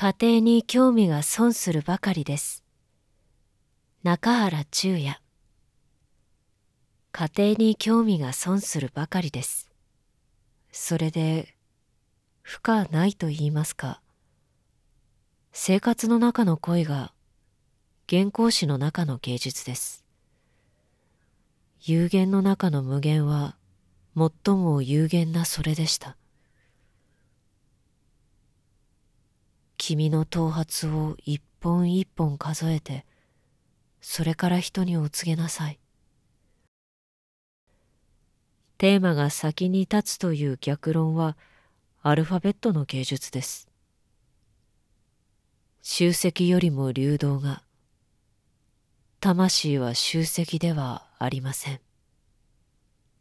家庭に興味が損するばかりです。中原中也。家庭に興味が損するばかりです。それで負荷ないと言いますか。生活の中の恋が原稿紙の中の芸術です。有限の中の無限は最も有限なそれでした。君の頭髪を一本一本数えてそれから人にお告げなさい。テーマが先に立つという逆論はアルファベットの芸術です。集積よりも流動が魂は集積ではありません。